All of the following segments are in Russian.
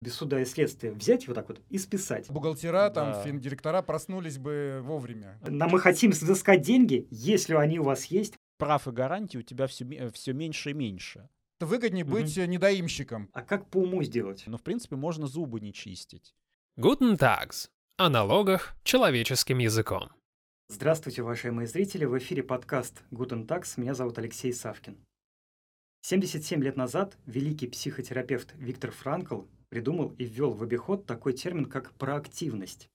без суда и следствия взять вот так вот и списать. Бухгалтера, там, да. финдиректора проснулись бы вовремя. Но мы хотим взыскать деньги, если они у вас есть. Прав и гарантий у тебя все, все меньше и меньше. Выгоднее угу. быть недоимщиком. А как по уму сделать? Ну, в принципе, можно зубы не чистить. Guten Tags. О налогах человеческим языком. Здравствуйте, уважаемые зрители. В эфире подкаст Guten Tags. Меня зовут Алексей Савкин. 77 лет назад великий психотерапевт Виктор Франкл придумал и ввел в обиход такой термин, как проактивность.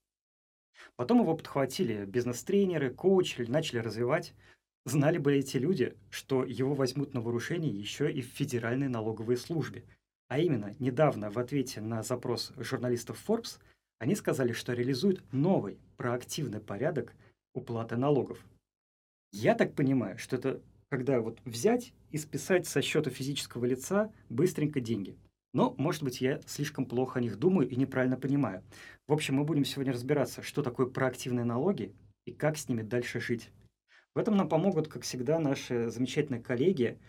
Потом его подхватили бизнес-тренеры, коучи, начали развивать. Знали бы эти люди, что его возьмут на вооружение еще и в Федеральной налоговой службе. А именно, недавно в ответе на запрос журналистов Forbes они сказали, что реализуют новый проактивный порядок уплаты налогов. Я так понимаю, что это когда вот взять и списать со счета физического лица быстренько деньги – но, может быть, я слишком плохо о них думаю и неправильно понимаю. В общем, мы будем сегодня разбираться, что такое проактивные налоги и как с ними дальше жить. В этом нам помогут, как всегда, наши замечательные коллеги.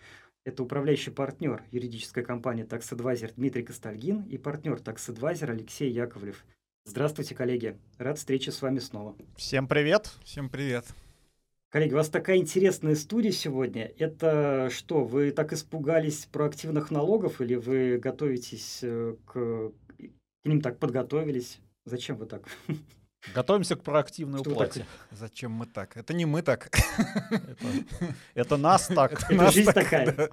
Это управляющий партнер юридической компании Tax Advisor Дмитрий Костальгин и партнер Tax Advisor Алексей Яковлев. Здравствуйте, коллеги. Рад встрече с вами снова. Всем привет. Всем привет. Коллеги, у вас такая интересная студия сегодня. Это что, вы так испугались проактивных налогов или вы готовитесь э, к, к ним так подготовились? Зачем вы так? Готовимся к проактивной что уплате. Зачем мы так? Это не мы так. Это нас так. Это жизнь такая.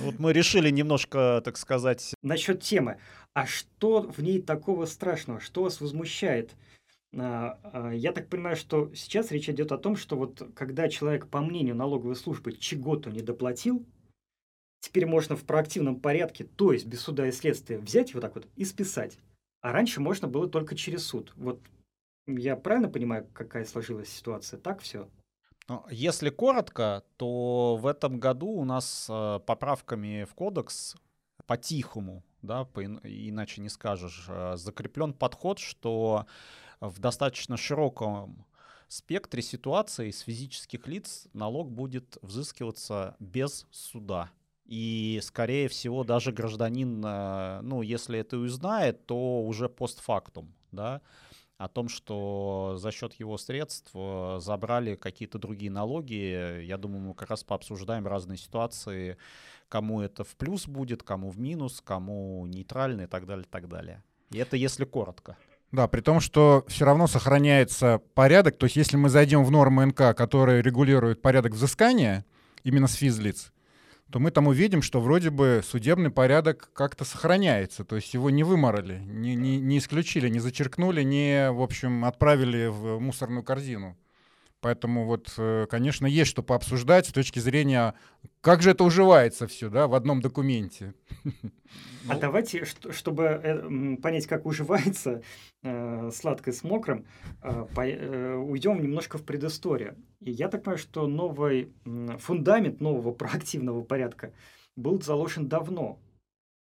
Вот мы решили немножко, так сказать... Насчет темы. А что в ней такого страшного? Что вас возмущает? А, а, я так понимаю, что сейчас речь идет о том, что вот когда человек, по мнению налоговой службы, чего-то не доплатил, теперь можно в проактивном порядке, то есть без суда и следствия, взять вот так вот и списать. А раньше можно было только через суд. Вот я правильно понимаю, какая сложилась ситуация? Так все? Ну, если коротко, то в этом году у нас э, поправками в кодекс по-тихому, да, по, иначе не скажешь, э, закреплен подход, что в достаточно широком спектре ситуаций с физических лиц налог будет взыскиваться без суда. И, скорее всего, даже гражданин, э, ну, если это узнает, то уже постфактум, да, о том, что за счет его средств э, забрали какие-то другие налоги. Я думаю, мы как раз пообсуждаем разные ситуации, кому это в плюс будет, кому в минус, кому нейтрально и так далее, и так далее. И это если коротко. Да, при том, что все равно сохраняется порядок. То есть если мы зайдем в нормы НК, которые регулируют порядок взыскания именно с физлиц, то мы там увидим, что вроде бы судебный порядок как-то сохраняется. То есть его не выморали, не, не, не исключили, не зачеркнули, не, в общем, отправили в мусорную корзину. Поэтому вот, э, конечно, есть что пообсуждать с точки зрения, как же это уживается все, да, в одном документе. А ну. давайте, чтобы э, понять, как уживается э, сладкое с мокрым, уйдем немножко в предысторию. И я так понимаю, что новый фундамент нового проактивного порядка был заложен давно.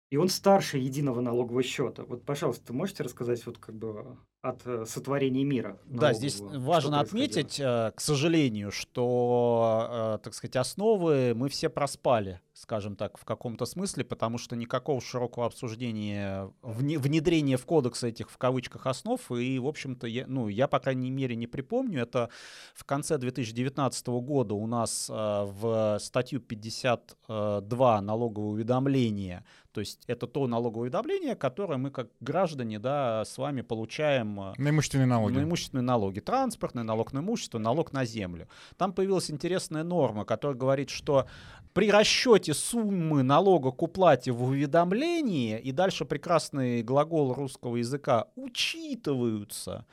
И он старше единого налогового счета. Вот, пожалуйста, можете рассказать вот как бы от э, сотворения мира. Да, здесь важно отметить, э, к сожалению, что, э, так сказать, основы мы все проспали, скажем так, в каком-то смысле, потому что никакого широкого обсуждения, внедрения в кодекс этих, в кавычках, основ, и, в общем-то, я, ну, я, по крайней мере, не припомню, это в конце 2019 года у нас в статью 52 налоговое уведомление то есть это то налоговое уведомление, которое мы как граждане да, с вами получаем. Э, на имущественные налоги. На имущественные налоги. Транспортный налог на имущество, налог на землю. Там появилась интересная норма, которая говорит, что при расчете суммы налога к уплате в уведомлении, и дальше прекрасный глагол русского языка, учитываются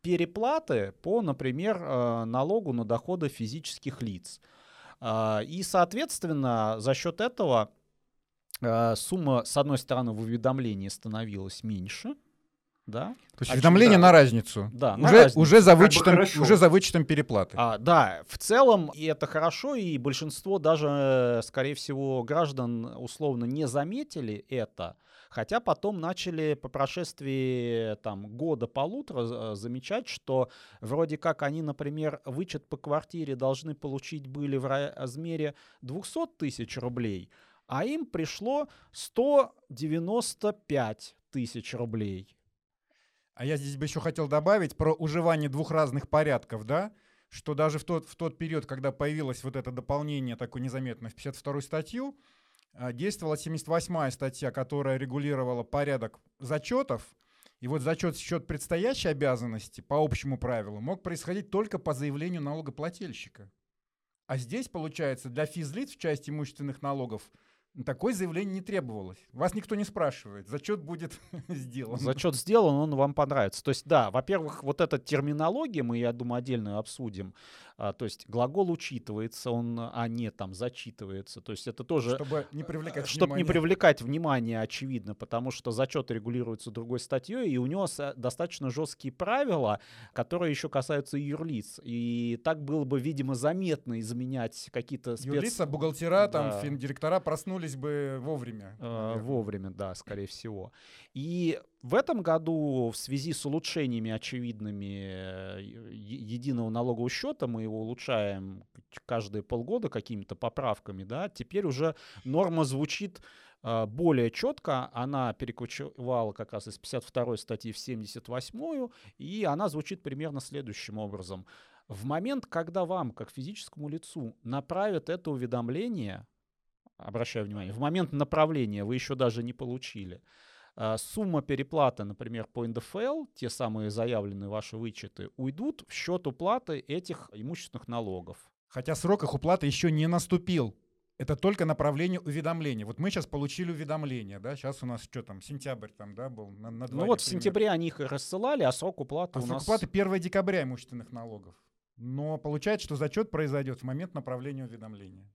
переплаты по, например, э, налогу на доходы физических лиц. А, и, соответственно, за счет этого сумма, с одной стороны, в уведомлении становилась меньше, да? То есть уведомление да. на разницу. Да, на уже, разницу. Уже, за вычетом, как бы уже за вычетом переплаты. А, да, в целом и это хорошо, и большинство даже, скорее всего, граждан условно не заметили это, хотя потом начали по прошествии там, года-полутора замечать, что вроде как они, например, вычет по квартире должны получить были в размере 200 тысяч рублей, а им пришло 195 тысяч рублей. А я здесь бы еще хотел добавить про уживание двух разных порядков, да? Что даже в тот, в тот период, когда появилось вот это дополнение такое незаметное в 52 статью, а, действовала 78-я статья, которая регулировала порядок зачетов, и вот зачет счет предстоящей обязанности по общему правилу мог происходить только по заявлению налогоплательщика. А здесь, получается, для физлиц в части имущественных налогов – Такое заявление не требовалось. Вас никто не спрашивает. Зачет будет сделан. Зачет сделан, он вам понравится. То есть, да, во-первых, вот эта терминология, мы, я думаю, отдельно обсудим. А, то есть глагол учитывается, он, а не там зачитывается. То есть это тоже... Чтобы не привлекать Чтобы внимание. не привлекать внимание, очевидно, потому что зачет регулируется другой статьей, и у него достаточно жесткие правила, которые еще касаются юрлиц. И так было бы, видимо, заметно изменять какие-то спец... Юрлица, бухгалтера, да. там, финдиректора проснулись бы вовремя. Э, вовремя, да, скорее всего. И в этом году в связи с улучшениями очевидными э, единого налогового счета, мы его улучшаем каждые полгода какими-то поправками, да, теперь уже норма звучит э, более четко, она перекочевала как раз из 52 статьи в 78 и она звучит примерно следующим образом. В момент, когда вам, как физическому лицу, направят это уведомление, обращаю внимание, в момент направления вы еще даже не получили, а, сумма переплаты, например, по НДФЛ, те самые заявленные ваши вычеты, уйдут в счет уплаты этих имущественных налогов. Хотя срок их уплаты еще не наступил. Это только направление уведомления. Вот мы сейчас получили уведомление, да, сейчас у нас что там, сентябрь там, да, был на, на Ну вот в сентябре они их рассылали, а срок уплаты а у срок нас... уплаты 1 декабря имущественных налогов. Но получается, что зачет произойдет в момент направления уведомления.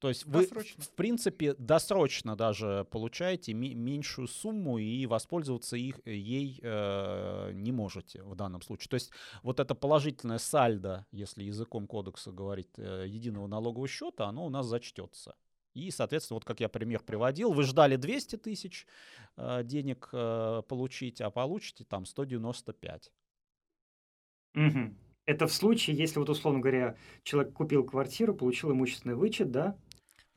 То есть вы, в принципе, досрочно даже получаете меньшую сумму и воспользоваться их, ей э, не можете в данном случае. То есть вот это положительное сальдо, если языком кодекса говорить, э, единого налогового счета, оно у нас зачтется. И, соответственно, вот как я пример приводил, вы ждали 200 тысяч э, денег э, получить, а получите там 195. Угу. Это в случае, если вот, условно говоря, человек купил квартиру, получил имущественный вычет, да,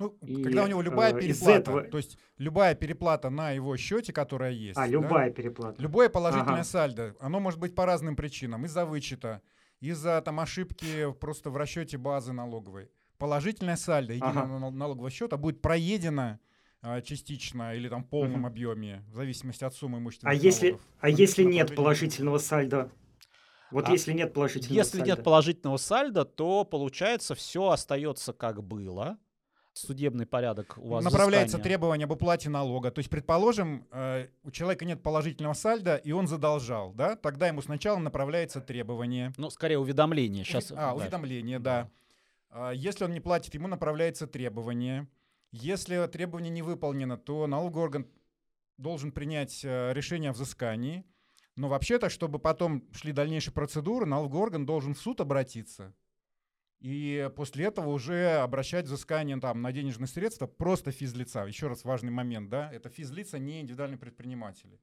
ну, и, когда у него любая э, переплата, этого... то есть любая переплата на его счете, которая есть. А, да? любая переплата. Любое положительное ага. сальдо, оно может быть по разным причинам. Из-за вычета, из-за там ошибки просто в расчете базы налоговой. Положительное сальдо единого ага. налогового счета будет проедено а, частично или там в полном угу. объеме, в зависимости от суммы имущественных а налогов. Если, а если нет положительного сальда? Вот а если нет положительного если сальда. Если нет положительного сальда, то получается все остается как было судебный порядок у вас Направляется взыскания. требование об уплате налога. То есть, предположим, э, у человека нет положительного сальда, и он задолжал, да? Тогда ему сначала направляется требование. Ну, скорее уведомление. Сейчас, а, да. уведомление, да. да. Если он не платит, ему направляется требование. Если требование не выполнено, то налоговый орган должен принять э, решение о взыскании. Но вообще-то, чтобы потом шли дальнейшие процедуры, налоговый орган должен в суд обратиться и после этого уже обращать взыскание там, на денежные средства просто физлица. Еще раз важный момент, да, это физлица, не индивидуальные предприниматели.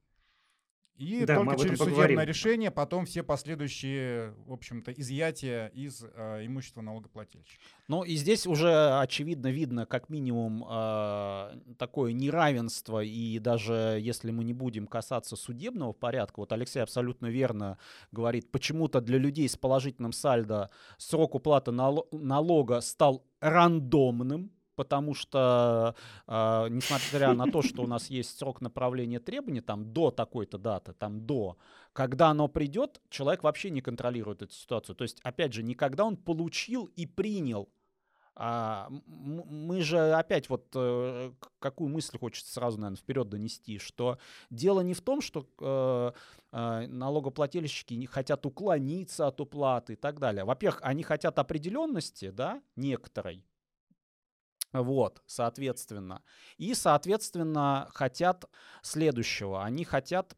И да, только через судебное решение потом все последующие, в общем-то, изъятия из э, имущества налогоплательщика. Ну и здесь уже очевидно видно как минимум э, такое неравенство, и даже если мы не будем касаться судебного порядка, вот Алексей абсолютно верно говорит, почему-то для людей с положительным сальдо срок уплаты налога стал рандомным, потому что, э, несмотря на то, что у нас есть срок направления требований, там до такой-то даты, там до, когда оно придет, человек вообще не контролирует эту ситуацию. То есть, опять же, никогда он получил и принял а, мы же опять вот э, какую мысль хочется сразу, наверное, вперед донести, что дело не в том, что э, э, налогоплательщики не хотят уклониться от уплаты и так далее. Во-первых, они хотят определенности, да, некоторой, вот, соответственно. И, соответственно, хотят следующего. Они хотят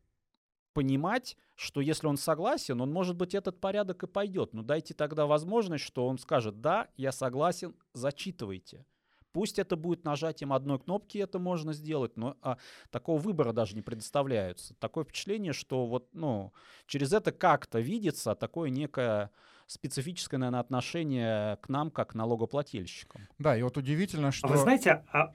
понимать, что если он согласен, он, может быть, этот порядок и пойдет. Но дайте тогда возможность, что он скажет, да, я согласен, зачитывайте. Пусть это будет нажатием одной кнопки, это можно сделать, но а, такого выбора даже не предоставляется. Такое впечатление, что вот, ну, через это как-то видится такое некое специфическое, наверное, отношение к нам, как к налогоплательщикам. Да, и вот удивительно, что... А вы знаете, а,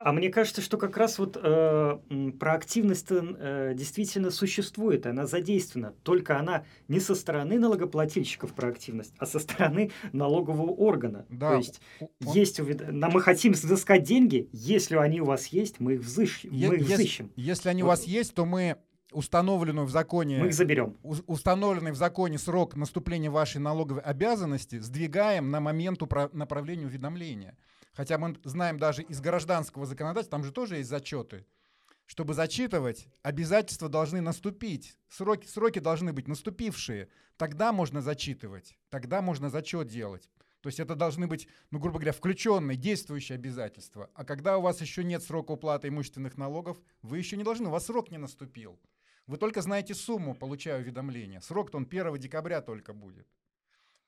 А мне кажется, что как раз вот э, проактивность э, действительно существует, она задействована. Только она не со стороны налогоплательщиков проактивность, а со стороны налогового органа. Да. То есть он... есть увед... мы хотим взыскать деньги, если они у вас есть, мы их, взыщ... Е- мы их взыщем. Если, если они вот. у вас есть, то мы установленную в законе... Мы их заберем. Установленный в законе срок наступления вашей налоговой обязанности сдвигаем на момент упра- направления уведомления. Хотя мы знаем даже из гражданского законодательства, там же тоже есть зачеты. Чтобы зачитывать, обязательства должны наступить, сроки, сроки должны быть наступившие. Тогда можно зачитывать, тогда можно зачет делать. То есть это должны быть, ну, грубо говоря, включенные, действующие обязательства. А когда у вас еще нет срока уплаты имущественных налогов, вы еще не должны, у вас срок не наступил. Вы только знаете сумму, получая уведомление. Срок-то он 1 декабря только будет.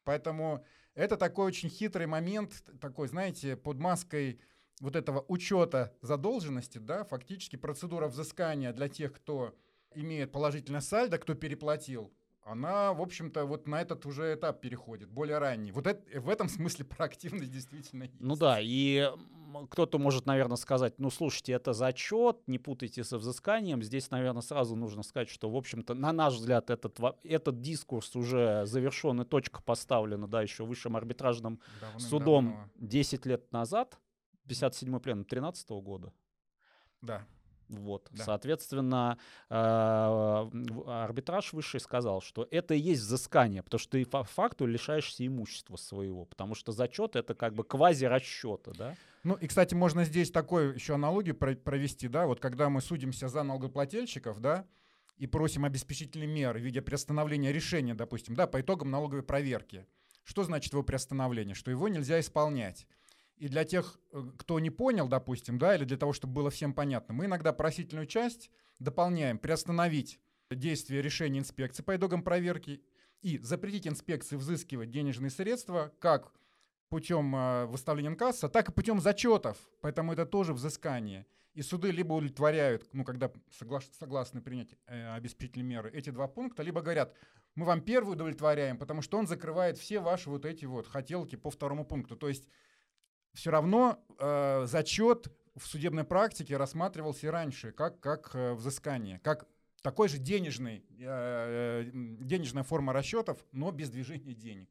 Поэтому это такой очень хитрый момент, такой, знаете, под маской вот этого учета задолженности, да, фактически процедура взыскания для тех, кто имеет положительное сальдо, кто переплатил, она, в общем-то, вот на этот уже этап переходит, более ранний. Вот это, в этом смысле проактивность действительно есть. Ну да, и кто-то может, наверное, сказать, ну, слушайте, это зачет, не путайте со взысканием. Здесь, наверное, сразу нужно сказать, что, в общем-то, на наш взгляд, этот, этот дискурс уже завершен и точка поставлена, да, еще высшим арбитражным судом 10 лет назад, 57-й пленум 13 года. Да. Вот, да. соответственно, а, арбитраж высший сказал, что это и есть взыскание, потому что ты по факту лишаешься имущества своего, потому что зачет это как бы квази-расчета, да? Ну и, кстати, можно здесь такой еще аналогию провести, да, вот когда мы судимся за налогоплательщиков, да, и просим обеспечительные меры в виде приостановления решения, допустим, да, по итогам налоговой проверки. Что значит его приостановление? Что его нельзя исполнять. И для тех, э, кто не понял, допустим, да, или для того, чтобы было всем понятно, мы иногда просительную часть дополняем, приостановить действие решения инспекции по итогам проверки и запретить инспекции взыскивать денежные средства как путем э, выставления касса, так и путем зачетов. Поэтому это тоже взыскание. И суды либо удовлетворяют, ну, когда согла- согласны принять э, обеспечительные меры, эти два пункта, либо говорят, мы вам первый удовлетворяем, потому что он закрывает все ваши вот эти вот хотелки по второму пункту. То есть все равно э, зачет в судебной практике рассматривался и раньше как, как э, взыскание, как такой же денежный, э, э, денежная форма расчетов, но без движения денег.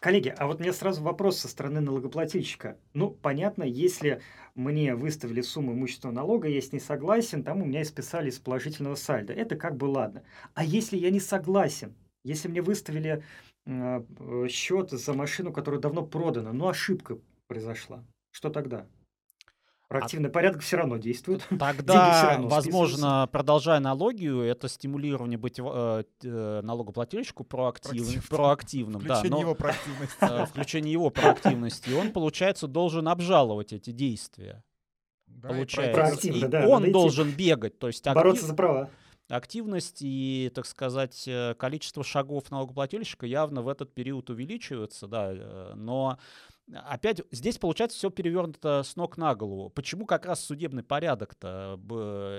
Коллеги, а вот мне сразу вопрос со стороны налогоплательщика. Ну, понятно, если мне выставили сумму имущественного налога, я с ней согласен, там у меня и списали из положительного сальда. Это как бы ладно. А если я не согласен, если мне выставили э, счет за машину, которая давно продана, но ошибка произошла. Что тогда? Проактивный а... порядок все равно действует. Тогда, возможно, продолжая аналогию, это стимулирование быть э, э, налогоплательщику проактивным. проактивным включение да, но, его проактивности. Э, включение его проактивности. И он, получается, должен обжаловать эти действия. Да, получается. И, и да, он должен идти. бегать. То есть Бороться за права активность и, так сказать, э, количество шагов налогоплательщика явно в этот период увеличивается, да, э, но опять здесь получается все перевернуто с ног на голову. Почему как раз судебный порядок-то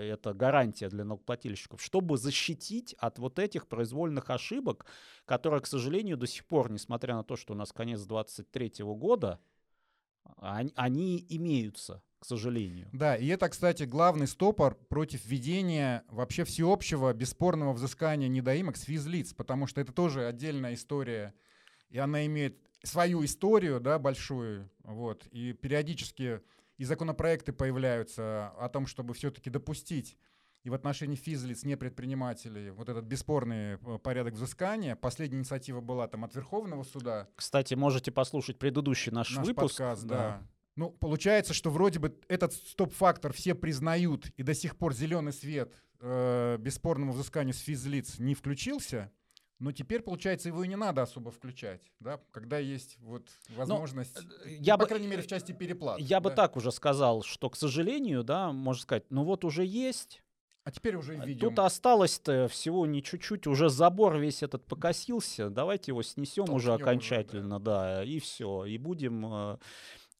это гарантия для налогоплательщиков? Чтобы защитить от вот этих произвольных ошибок, которые, к сожалению, до сих пор, несмотря на то, что у нас конец 23 года, они, они имеются к сожалению. Да, и это, кстати, главный стопор против введения вообще всеобщего бесспорного взыскания недоимок с физлиц, потому что это тоже отдельная история, и она имеет свою историю, да, большую, вот, и периодически и законопроекты появляются о том, чтобы все-таки допустить и в отношении физлиц, не предпринимателей, вот этот бесспорный э, порядок взыскания. Последняя инициатива была там от Верховного суда. Кстати, можете послушать предыдущий наш, наш выпуск. Подкаст, да. да. Ну, получается, что вроде бы этот стоп-фактор все признают, и до сих пор зеленый свет э, бесспорному взысканию с физлиц не включился, но теперь, получается, его и не надо особо включать, да, когда есть вот ну, возможность, ну, я ну, бы, по крайней мере, в части переплат. Я да. бы так уже сказал, что, к сожалению, да, можно сказать, ну вот уже есть, а теперь уже введем. Тут осталось-то всего не чуть-чуть, уже забор весь этот покосился, давайте его снесем Толкнем уже окончательно, уже, да. да, и все, и будем э,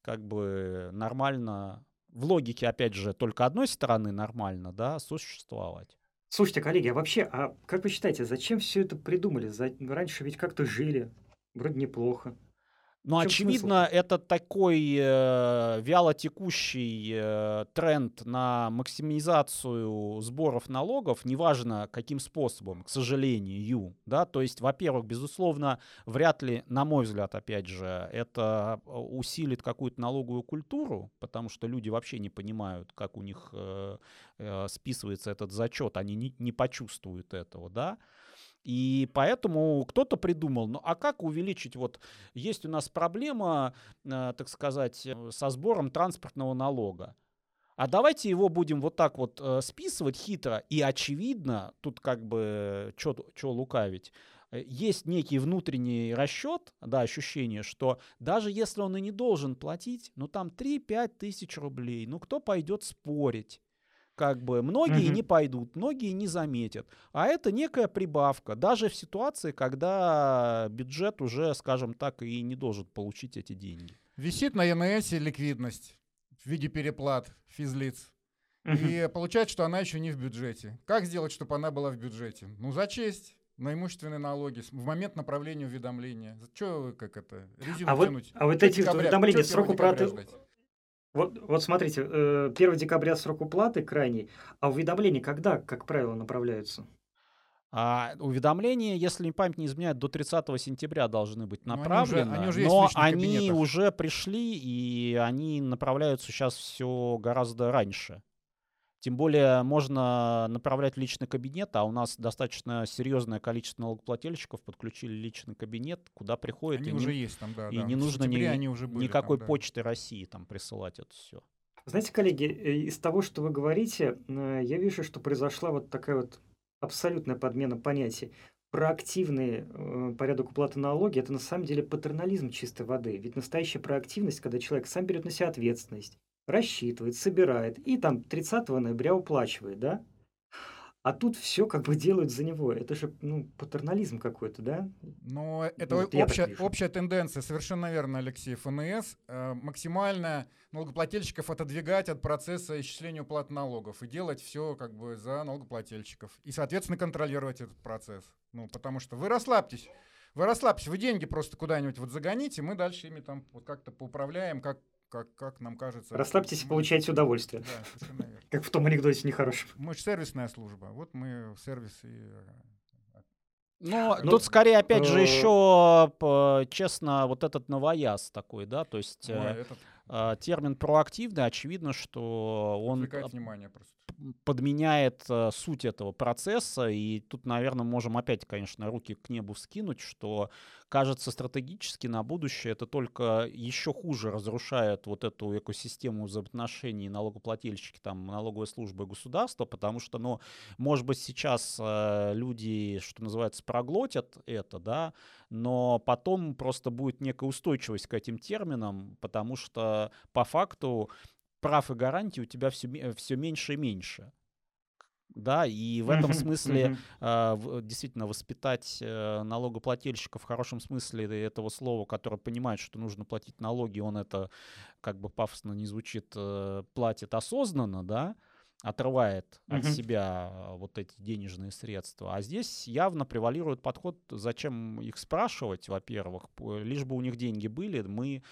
как бы нормально, в логике, опять же, только одной стороны нормально, да, существовать. Слушайте, коллеги, а вообще, а как вы считаете, зачем все это придумали? За... Раньше ведь как-то жили, вроде неплохо. Ну, очевидно, смысл? это такой э, вялотекущий э, тренд на максимизацию сборов налогов, неважно каким способом, к сожалению, да, то есть, во-первых, безусловно, вряд ли, на мой взгляд, опять же, это э, усилит какую-то налоговую культуру, потому что люди вообще не понимают, как у них э, э, списывается этот зачет, они не, не почувствуют этого, да, и поэтому кто-то придумал, ну а как увеличить, вот есть у нас проблема, э, так сказать, э, со сбором транспортного налога. А давайте его будем вот так вот э, списывать хитро. И очевидно, тут как бы, что лукавить, есть некий внутренний расчет, да, ощущение, что даже если он и не должен платить, ну там 3-5 тысяч рублей, ну кто пойдет спорить? Как бы многие угу. не пойдут, многие не заметят. А это некая прибавка, даже в ситуации, когда бюджет уже, скажем так, и не должен получить эти деньги. Висит на ЕНС ликвидность в виде переплат физлиц. И получается, что она еще не в бюджете. Как сделать, чтобы она была в бюджете? Ну, зачесть на имущественные налоги в момент направления уведомления. Что вы как это? Резину а тянуть? Вот, а вот эти уведомления срок уплаты вот, вот смотрите, 1 э, декабря срок уплаты крайний, а уведомления когда, как правило, направляются? А уведомления, если память не изменяет, до 30 сентября должны быть направлены. Но они уже, они уже но они уже пришли, и они направляются сейчас все гораздо раньше. Тем более можно направлять в личный кабинет, а у нас достаточно серьезное количество налогоплательщиков подключили личный кабинет, куда приходят. Они и уже не, есть там, да. И да. не нужно ни, они уже были никакой там, да. почты России там присылать это все. Знаете, коллеги, э, из того, что вы говорите, э, я вижу, что произошла вот такая вот абсолютная подмена понятий. Проактивный э, порядок уплаты налоги – это на самом деле патернализм чистой воды. Ведь настоящая проактивность, когда человек сам берет на себя ответственность, рассчитывает, собирает и там 30 ноября уплачивает, да? А тут все как бы делают за него. Это же ну, патернализм какой-то, да? Но это вот общая, общая тенденция, совершенно верно, Алексей. ФНС э, максимально налогоплательщиков отодвигать от процесса исчисления уплат налогов и делать все как бы за налогоплательщиков. И, соответственно, контролировать этот процесс. Ну, потому что вы расслабьтесь. Вы расслабьтесь, вы деньги просто куда-нибудь вот загоните, мы дальше ими там вот как-то поуправляем, как как, как нам кажется. Расслабьтесь и получайте удовольствие. Да, совершенно верно. Как в том анекдоте нехорошем. Мы же сервисная служба. Вот мы сервис и э, но ну, тут скорее, опять же, э, еще, честно, вот этот новояз такой, да, то есть Ой, этот... А, термин проактивный, очевидно, что он внимание просто подменяет э, суть этого процесса. И тут, наверное, можем опять, конечно, руки к небу скинуть, что кажется стратегически на будущее это только еще хуже разрушает вот эту экосистему взаимоотношений налогоплательщики, там, налоговой службы и государства, потому что, ну, может быть, сейчас э, люди, что называется, проглотят это, да, но потом просто будет некая устойчивость к этим терминам, потому что по факту прав и гарантий у тебя все, все меньше и меньше. Да, и в этом смысле э, действительно воспитать э, налогоплательщика в хорошем смысле этого слова, который понимает, что нужно платить налоги, он это, как бы пафосно не звучит, э, платит осознанно, да, отрывает от себя вот эти денежные средства. А здесь явно превалирует подход, зачем их спрашивать, во-первых, лишь бы у них деньги были, мы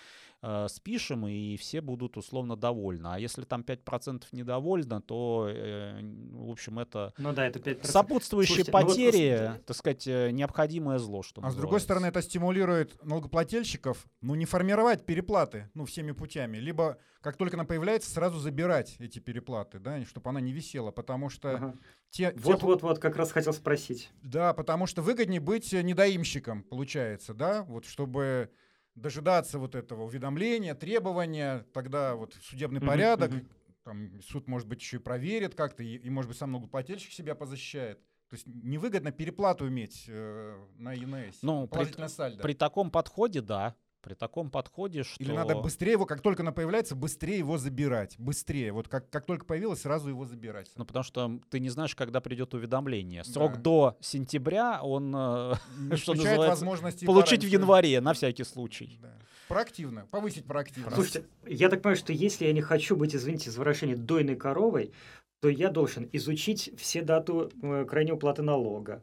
э, спишем, и все будут условно довольны. А если там 5% недовольно, то, э, в общем, это, ну да, это 5%. сопутствующие Слушайте, потери, ну вот, так сказать, э, необходимое зло, что А называется. с другой стороны, это стимулирует налогоплательщиков, ну, не формировать переплаты, ну, всеми путями, либо, как только она появляется, сразу забирать эти переплаты, да, чтобы она не висела, потому что... Ага. Те, вот, те... вот, вот, как раз хотел спросить. Да, потому что выгоднее быть недоимщиком, получается, да, вот чтобы дожидаться вот этого уведомления, требования, тогда вот судебный mm-hmm, порядок, mm-hmm. там суд, может быть, еще и проверит как-то, и, и может быть, сам налогоплательщик себя позащищает. То есть невыгодно переплату иметь э, на ЕНС. Ну, при, сальдо. при таком подходе, да. При таком подходе, что... Или надо быстрее его, как только она появляется, быстрее его забирать. Быстрее. Вот как, как только появилась, сразу его забирать. Ну, потому что ты не знаешь, когда придет уведомление. Срок да. до сентября, он, э, что называется, получить пораньше. в январе, на всякий случай. Да. Проактивно, повысить проактивность. Слушайте, я так понимаю, что если я не хочу быть, извините за выражение, дойной коровой, то я должен изучить все дату э, крайней уплаты налога,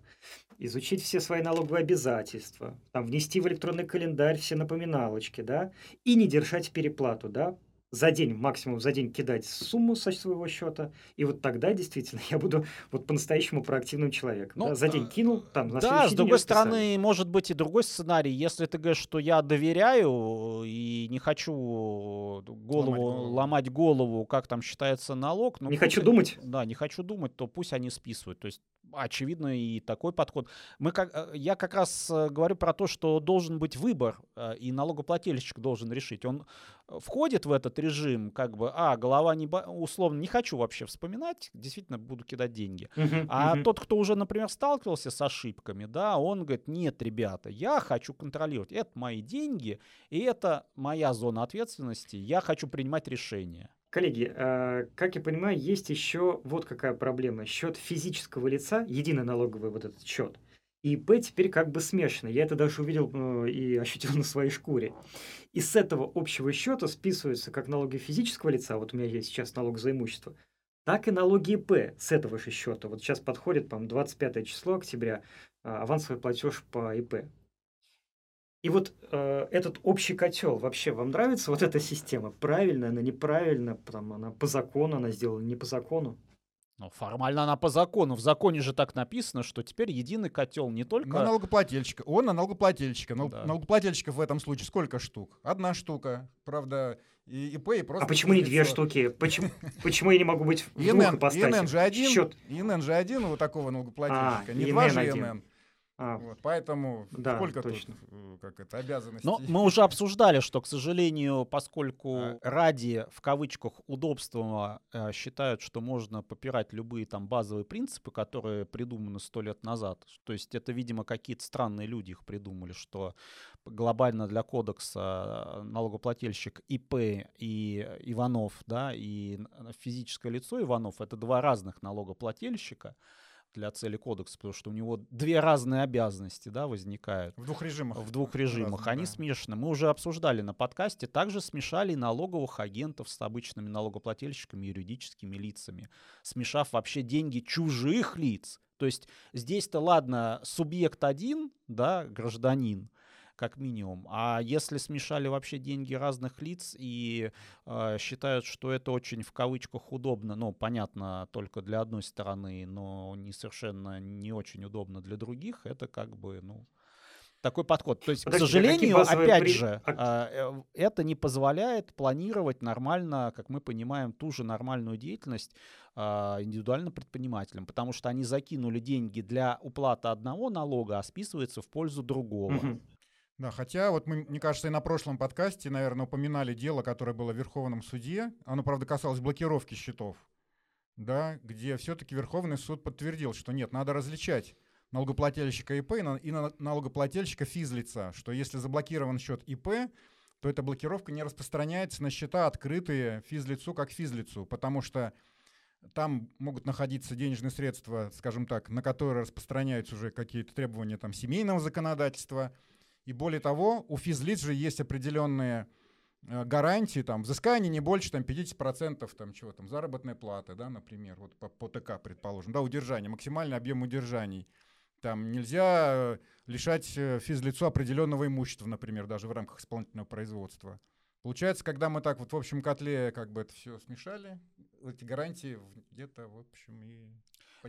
изучить все свои налоговые обязательства, там, внести в электронный календарь все напоминалочки, да, и не держать переплату, да, за день, максимум за день кидать сумму со своего счета, и вот тогда действительно я буду вот по-настоящему проактивным человеком. Ну, да? За день кинул, там, на Да, с другой стороны, может быть и другой сценарий. Если ты говоришь, что я доверяю и не хочу голову голову. ломать голову, как там считается налог. ну, Не пусть хочу они- думать. Да, не хочу думать, то пусть они списывают. То есть очевидно и такой подход. Мы как, э, я как раз э, говорю про то, что должен быть выбор, э, и налогоплательщик должен решить. Он входит в этот режим, как бы, а, голова не, условно, не хочу вообще вспоминать, действительно буду кидать деньги. Мгм, А мгм. тот, кто уже, например, сталкивался с ошибками, да, он говорит, нет, ребята, я хочу контролировать. Это мои деньги, и это моя зона ответственности. Я хочу принимать решения. Коллеги, э, как я понимаю, есть еще вот какая проблема. Счет физического лица, единый налоговый вот этот счет, и ИП теперь как бы смешано. Я это даже увидел э, и ощутил на своей шкуре. И с этого общего счета списываются как налоги физического лица, вот у меня есть сейчас налог за имущество, так и налоги ИП с этого же счета. Вот сейчас подходит, по-моему, 25 число октября, а, авансовый платеж по ИП. И вот э, этот общий котел, вообще вам нравится вот эта система? Правильно, она неправильно, там, она по закону, она сделана не по закону. Ну, формально она по закону. В законе же так написано, что теперь единый котел не только... На налогоплательщика. Он на налогоплательщика. Нал- Да. Налогоплательщиков в этом случае сколько штук? Одна штука. Правда, и ИП, и просто... а почему не две штуки? Почему, почему я не могу быть в двух ИНН, же один, Счет. ИНН же один у такого налогоплательщика, А, не два же. ИНН. А, Вот, поэтому Да, сколько точно. тут, э, как это, обязанностей? Но мы уже обсуждали, что, к сожалению, поскольку А. ради, в кавычках, удобства э, считают, что можно попирать любые там базовые принципы, которые придуманы сто лет назад. То есть это, видимо, какие-то странные люди их придумали, что глобально для кодекса э, налогоплательщик ИП и Иванов, да, и физическое лицо Иванов — это два разных налогоплательщика для цели кодекса, потому что у него две разные обязанности, да, возникают В двух режимах. в двух режимах. разных, Они да. смешаны. Мы уже обсуждали на подкасте. Также смешали налоговых агентов с обычными налогоплательщиками, юридическими лицами, смешав вообще деньги чужих лиц. То есть здесь-то ладно, субъект один, да, гражданин, как минимум. А если смешали вообще деньги разных лиц и э, считают, что это очень в кавычках удобно, ну, понятно, только для одной стороны, но не совершенно не очень удобно для других, это как бы, ну, такой подход. То есть, Подождите, к а какие сожалению, опять при- же, а- а, э, это не позволяет планировать нормально, как мы понимаем, ту же нормальную деятельность индивидуальным предпринимателям, потому что они закинули деньги для уплаты одного налога, а списывается в пользу другого. мгм. Да, хотя вот мы, мне кажется, и на прошлом подкасте, наверное, упоминали дело, которое было в Верховном суде. Оно, правда, касалось блокировки счетов. Да, где все-таки Верховный суд подтвердил, что нет, надо различать налогоплательщика ИП и, на- и на- налогоплательщика физлица, что если заблокирован счет ИП, то эта блокировка не распространяется на счета, открытые физлицу как физлицу, потому что там могут находиться денежные средства, скажем так, на которые распространяются уже какие-то требования там, семейного законодательства. И более того, у физлиц же есть определенные э, гарантии, там, взыскание не больше там, 50% там, чего, там, заработной платы, да, например, вот по, по ТК, предположим, да, удержание, максимальный объем удержаний. Там нельзя э, лишать э, физлицо определенного имущества, например, даже в рамках исполнительного производства. Получается, когда мы так вот в общем котле как бы это все смешали, эти гарантии где-то, в общем, и...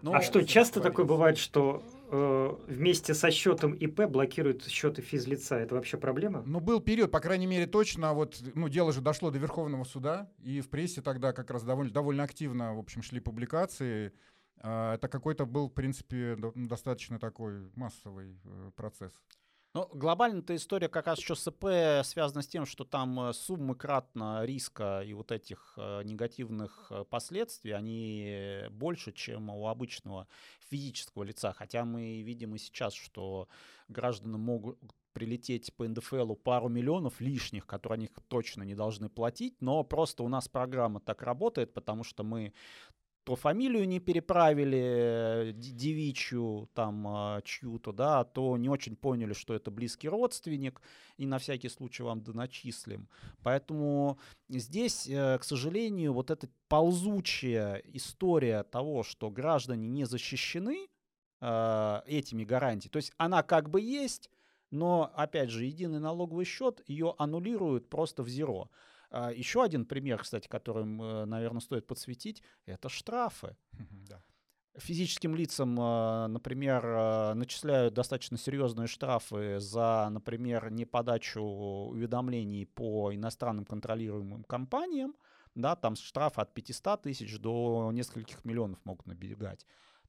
Ну, А что, часто такое бывает, что э, вместе со счетом ИП блокируют счеты физлица? Это вообще проблема? Ну, был период, по крайней мере, точно, вот, ну, дело же дошло до Верховного суда, и в прессе тогда как раз довольно, довольно активно, в общем, шли публикации. А, Это какой-то был, в принципе, до- достаточно такой массовый э, процесс. Ну, глобально-то история как раз еще с ИП связана с тем, что там э, суммы кратно риска и вот этих э, негативных э, последствий, они больше, чем у обычного физического лица. Хотя мы видим и сейчас, что граждане могут прилететь по НДФЛу пару миллионов лишних, которые они точно не должны платить, но просто у нас программа так работает, потому что мы то фамилию не переправили девичью там а, чью-то, да, то не очень поняли, что это близкий родственник, и на всякий случай вам доначислим. Поэтому здесь, э, к сожалению, вот эта ползучая история того, что граждане не защищены э, этими гарантиями, то есть она как бы есть, но, опять же, единый налоговый счет ее аннулируют просто в зеро. А, еще один пример, кстати, которым, э, наверное, стоит подсветить, это штрафы. Да. Физическим лицам, а, например, а, начисляют достаточно серьезные штрафы за, например, неподачу уведомлений по иностранным контролируемым компаниям. Да, там штрафы от 500 тысяч до нескольких миллионов могут набегать.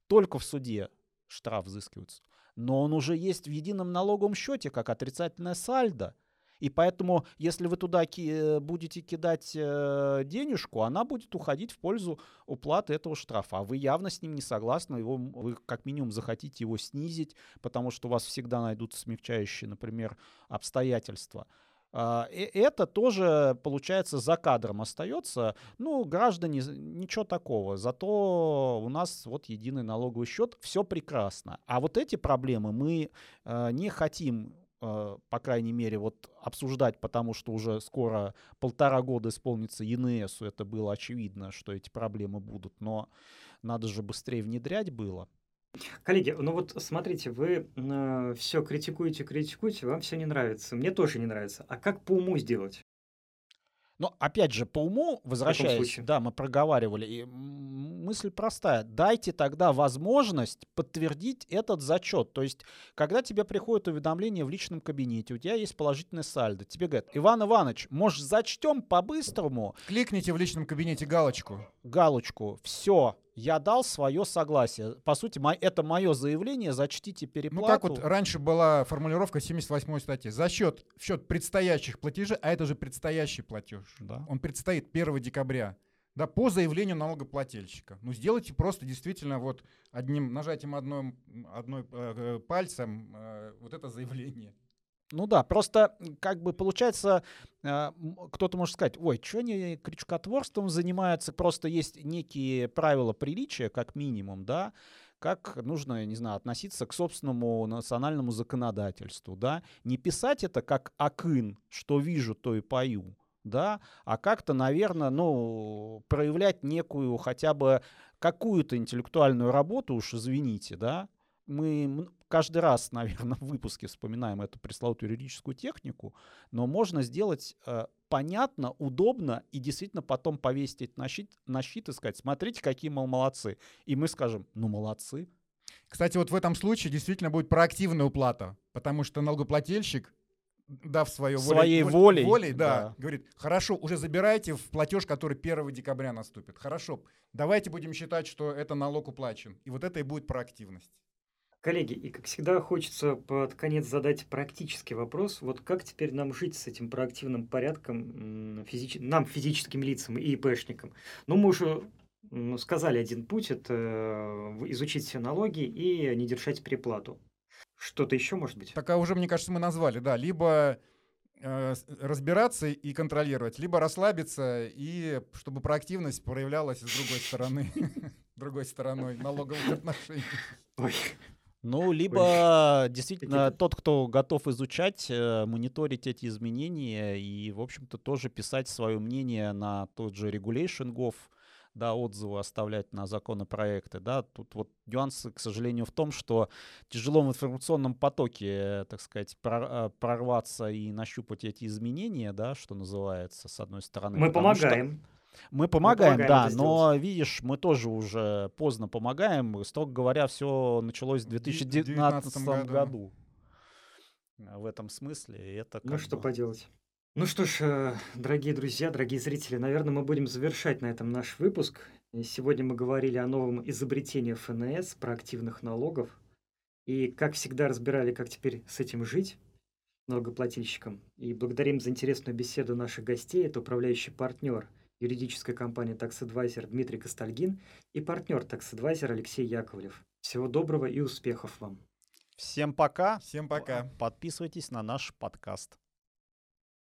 Только в суде штраф взыскивается. Но он уже есть в едином налоговом счете, как отрицательное сальдо. И поэтому, если вы туда ки- будете кидать э, денежку, она будет уходить в пользу уплаты этого штрафа. А вы явно с ним не согласны, его, вы как минимум захотите его снизить, потому что у вас всегда найдутся смягчающие, например, обстоятельства. Uh, это тоже, получается, за кадром остается. Ну, граждане, ничего такого. Зато у нас вот единый налоговый счет, все прекрасно. А вот эти проблемы мы uh, не хотим Э, по крайней мере, вот обсуждать, потому что уже скоро полтора года исполнится ЕНСу, это было очевидно, что эти проблемы будут, но надо же быстрее внедрять было. Коллеги, ну вот смотрите, вы э, все критикуете, критикуете, вам все не нравится. Мне тоже не нравится. А как по уму сделать? Но опять же, по уму, возвращаясь, да, мы проговаривали, и мысль простая. Дайте тогда возможность подтвердить этот зачет. То есть, когда тебе приходит уведомление в личном кабинете, у тебя есть положительный сальдо, тебе говорят, Иван Иванович, может, зачтем по-быстрому? Кликните в личном кабинете галочку. Галочку. Все, я дал свое согласие. По сути, это мое заявление, зачтите переплату. Ну, как вот раньше была формулировка 78 статьи. За счет, в счет предстоящих платежей, а это же предстоящий платеж. Да. Он предстоит 1 декабря. Да, по заявлению налогоплательщика. Ну, сделайте просто действительно вот одним нажатием одной, одной э, э пальцем э, вот это заявление. Ну да, просто как бы получается, э, кто-то может сказать, ой, что они крючкотворством занимаются, просто есть некие правила приличия, как минимум, да, как нужно, я не знаю, относиться к собственному национальному законодательству, да, не писать это как акын, что вижу, то и пою, да, а как-то, наверное, ну, проявлять некую хотя бы какую-то интеллектуальную работу, уж извините, да, мы каждый раз, наверное, в выпуске вспоминаем эту пресловутую юридическую технику, но можно сделать э, понятно, удобно и действительно потом повесить это на щит, на щит и сказать, смотрите, какие мы молодцы. И мы скажем, ну молодцы. Кстати, вот в этом случае действительно будет проактивная уплата, потому что налогоплательщик дав свое своей волей, волей да, да, говорит, хорошо, уже забирайте в платеж, который 1 декабря наступит. Хорошо, давайте будем считать, что это налог уплачен. И вот это и будет проактивность. Коллеги, и как всегда хочется под конец задать практический вопрос. Вот как теперь нам жить с этим проактивным порядком физич... нам, физическим лицам и ИПшникам? Ну, мы уже ну, сказали один путь, это изучить все налоги и не держать переплату. Что-то еще может быть? Так, а уже, мне кажется, мы назвали, да. Либо э, разбираться и контролировать, либо расслабиться, и чтобы проактивность проявлялась с другой стороны, другой стороной налоговых отношений. Ну, либо действительно тот, кто готов изучать, э, мониторить эти изменения и, в общем-то, тоже писать свое мнение на тот же Regulation.gov, да, отзывы оставлять на законопроекты, да, тут вот нюансы, к сожалению, в том, что тяжело в информационном потоке, так сказать, э, прорваться и нащупать эти изменения, да, что называется, с одной стороны. Мы помогаем. Что мы помогаем, мы помогаем да, но видишь, мы тоже уже поздно помогаем. Строго говоря, все началось в 2019 году. году. В этом смысле это Ну что бы... поделать. Ну что ж, э, дорогие друзья, дорогие зрители, наверное, мы будем завершать на этом наш выпуск. Сегодня мы говорили о новом изобретении ФНС, про активных налогов. И, как всегда, разбирали, как теперь с этим жить налогоплательщикам. И благодарим за интересную беседу наших гостей. Это управляющий партнер – юридическая компания Tax Advisor Дмитрий Костальгин и партнер Tax Advisor Алексей Яковлев. Всего доброго и успехов вам. Всем пока. Всем пока. Подписывайтесь на наш подкаст.